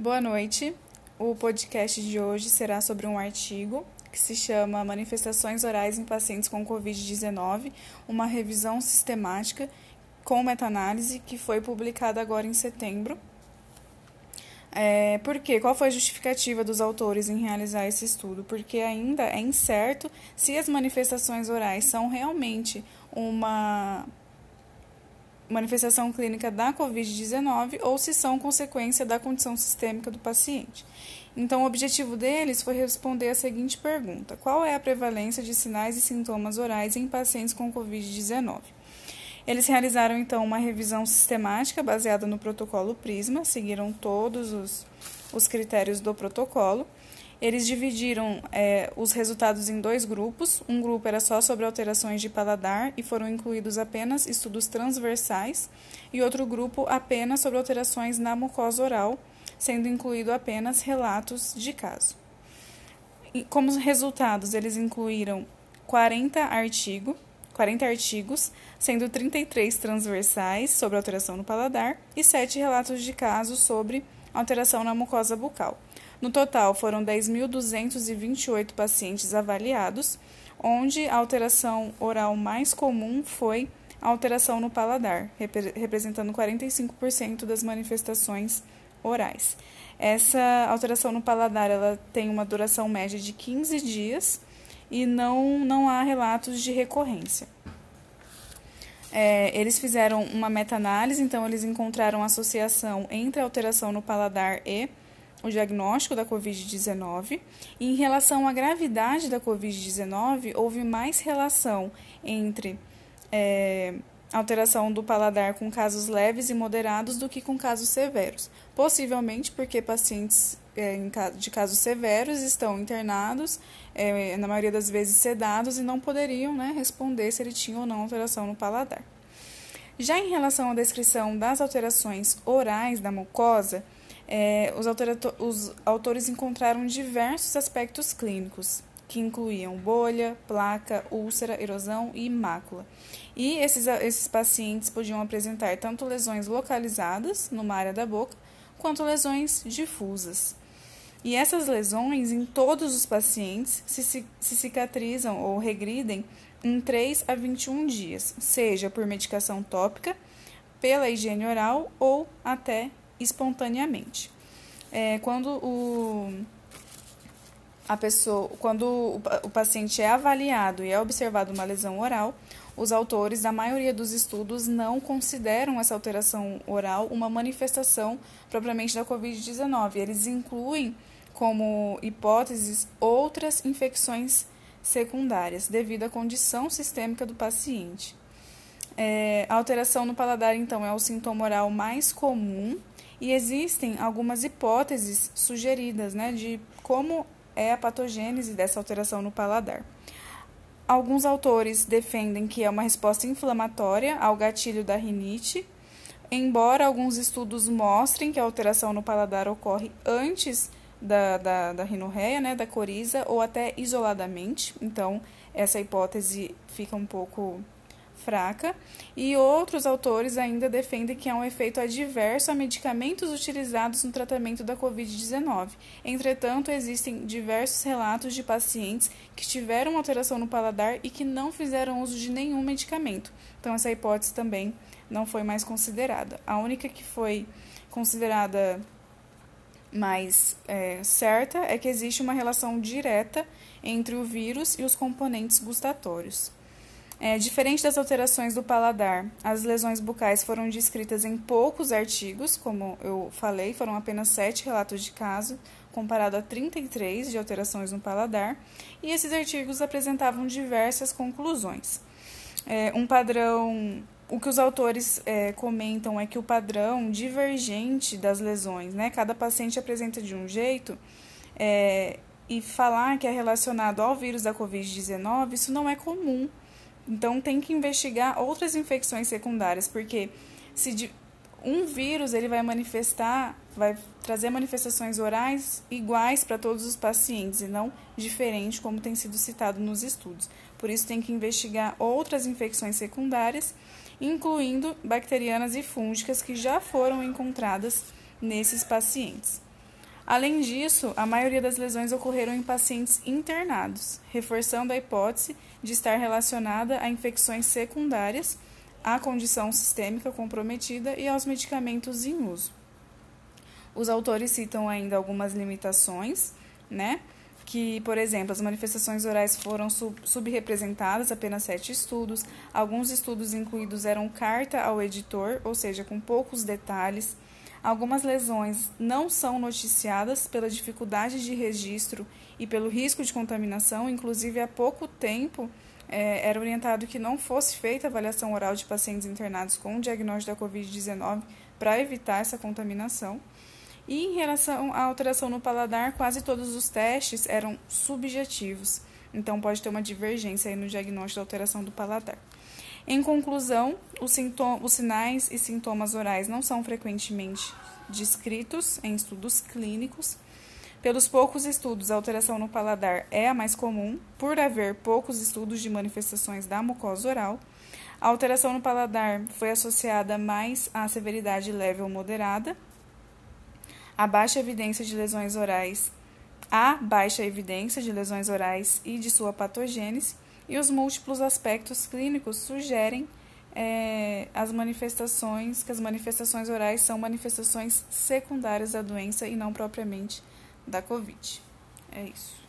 Boa noite. O podcast de hoje será sobre um artigo que se chama Manifestações Orais em Pacientes com Covid-19, uma revisão sistemática com meta-análise que foi publicada agora em setembro. É, por quê? Qual foi a justificativa dos autores em realizar esse estudo? Porque ainda é incerto se as manifestações orais são realmente uma manifestação clínica da Covid-19 ou se são consequência da condição sistêmica do paciente. Então, o objetivo deles foi responder a seguinte pergunta: Qual é a prevalência de sinais e sintomas orais em pacientes com Covid-19? Eles realizaram então uma revisão sistemática baseada no protocolo Prisma, seguiram todos os, os critérios do protocolo eles dividiram é, os resultados em dois grupos. Um grupo era só sobre alterações de paladar e foram incluídos apenas estudos transversais, e outro grupo apenas sobre alterações na mucosa oral, sendo incluído apenas relatos de caso. E como resultados, eles incluíram 40 artigos, 40 artigos, sendo 33 transversais sobre alteração no paladar e 7 relatos de caso sobre alteração na mucosa bucal. No total, foram 10.228 pacientes avaliados, onde a alteração oral mais comum foi a alteração no paladar, representando 45% das manifestações orais. Essa alteração no paladar ela tem uma duração média de 15 dias e não, não há relatos de recorrência. É, eles fizeram uma meta-análise, então eles encontraram associação entre a alteração no paladar e o diagnóstico da Covid-19. Em relação à gravidade da Covid-19, houve mais relação entre é, alteração do paladar com casos leves e moderados do que com casos severos. Possivelmente porque pacientes é, de casos severos estão internados, é, na maioria das vezes sedados, e não poderiam né, responder se ele tinha ou não alteração no paladar. Já em relação à descrição das alterações orais da mucosa, é, os, os autores encontraram diversos aspectos clínicos, que incluíam bolha, placa, úlcera, erosão e mácula. E esses, esses pacientes podiam apresentar tanto lesões localizadas numa área da boca, quanto lesões difusas. E essas lesões, em todos os pacientes, se, se, cicatrizam ou regridem em 3 a 21 dias, seja por medicação tópica, pela higiene oral ou até espontaneamente. É, quando o, a pessoa, quando o, o paciente é avaliado e é observado uma lesão oral, os autores da maioria dos estudos não consideram essa alteração oral uma manifestação propriamente da Covid-19. Eles incluem como hipóteses outras infecções secundárias, devido à condição sistêmica do paciente. É, a alteração no paladar, então, é o sintoma oral mais comum e existem algumas hipóteses sugeridas né, de como é a patogênese dessa alteração no paladar. Alguns autores defendem que é uma resposta inflamatória ao gatilho da rinite, embora alguns estudos mostrem que a alteração no paladar ocorre antes da, da, da rinorreia, né, da coriza, ou até isoladamente. Então, essa hipótese fica um pouco fraca, e outros autores ainda defendem que há um efeito adverso a medicamentos utilizados no tratamento da Covid-19. Entretanto, existem diversos relatos de pacientes que tiveram alteração no paladar e que não fizeram uso de nenhum medicamento. Então, essa hipótese também não foi mais considerada. A única que foi considerada mais é, certa é que existe uma relação direta entre o vírus e os componentes gustatórios. É, diferente das alterações do paladar, as lesões bucais foram descritas em poucos artigos, como eu falei, foram apenas sete relatos de caso, comparado a 33 de alterações no paladar, e esses artigos apresentavam diversas conclusões. É, um padrão. O que os autores é, comentam é que o padrão divergente das lesões, né? Cada paciente apresenta de um jeito, é, e falar que é relacionado ao vírus da Covid-19, isso não é comum então tem que investigar outras infecções secundárias, porque se um vírus ele vai manifestar, vai trazer manifestações orais iguais para todos os pacientes e não diferente como tem sido citado nos estudos. Por isso tem que investigar outras infecções secundárias, incluindo bacterianas e fúngicas que já foram encontradas nesses pacientes. Além disso, a maioria das lesões ocorreram em pacientes internados, reforçando a hipótese de estar relacionada a infecções secundárias, à condição sistêmica comprometida e aos medicamentos em uso. Os autores citam ainda algumas limitações, né? Que, por exemplo, as manifestações orais foram sub subrepresentadas, apenas sete estudos. Alguns estudos incluídos eram carta ao editor, ou seja, com poucos detalhes. Algumas lesões não são noticiadas pela dificuldade de registro e pelo risco de contaminação, inclusive há pouco tempo é, era orientado que não fosse feita avaliação oral de pacientes internados com diagnóstico da Covid-19 para evitar essa contaminação. E em relação à alteração no paladar, quase todos os testes eram subjetivos, então pode ter uma divergência no diagnóstico da alteração do paladar. Em conclusão, os, os sinais e sintomas orais não são frequentemente descritos em estudos clínicos. Pelos poucos estudos, a alteração no paladar é a mais comum, por haver poucos estudos de manifestações da mucosa oral. A alteração no paladar foi associada mais à severidade leve ou moderada, a baixa evidência de lesões orais, a baixa evidência de lesões orais e de sua patogênese e os múltiplos aspectos clínicos sugerem é, as manifestações, que as manifestações orais são manifestações secundárias da doença e não propriamente da Covid. É isso.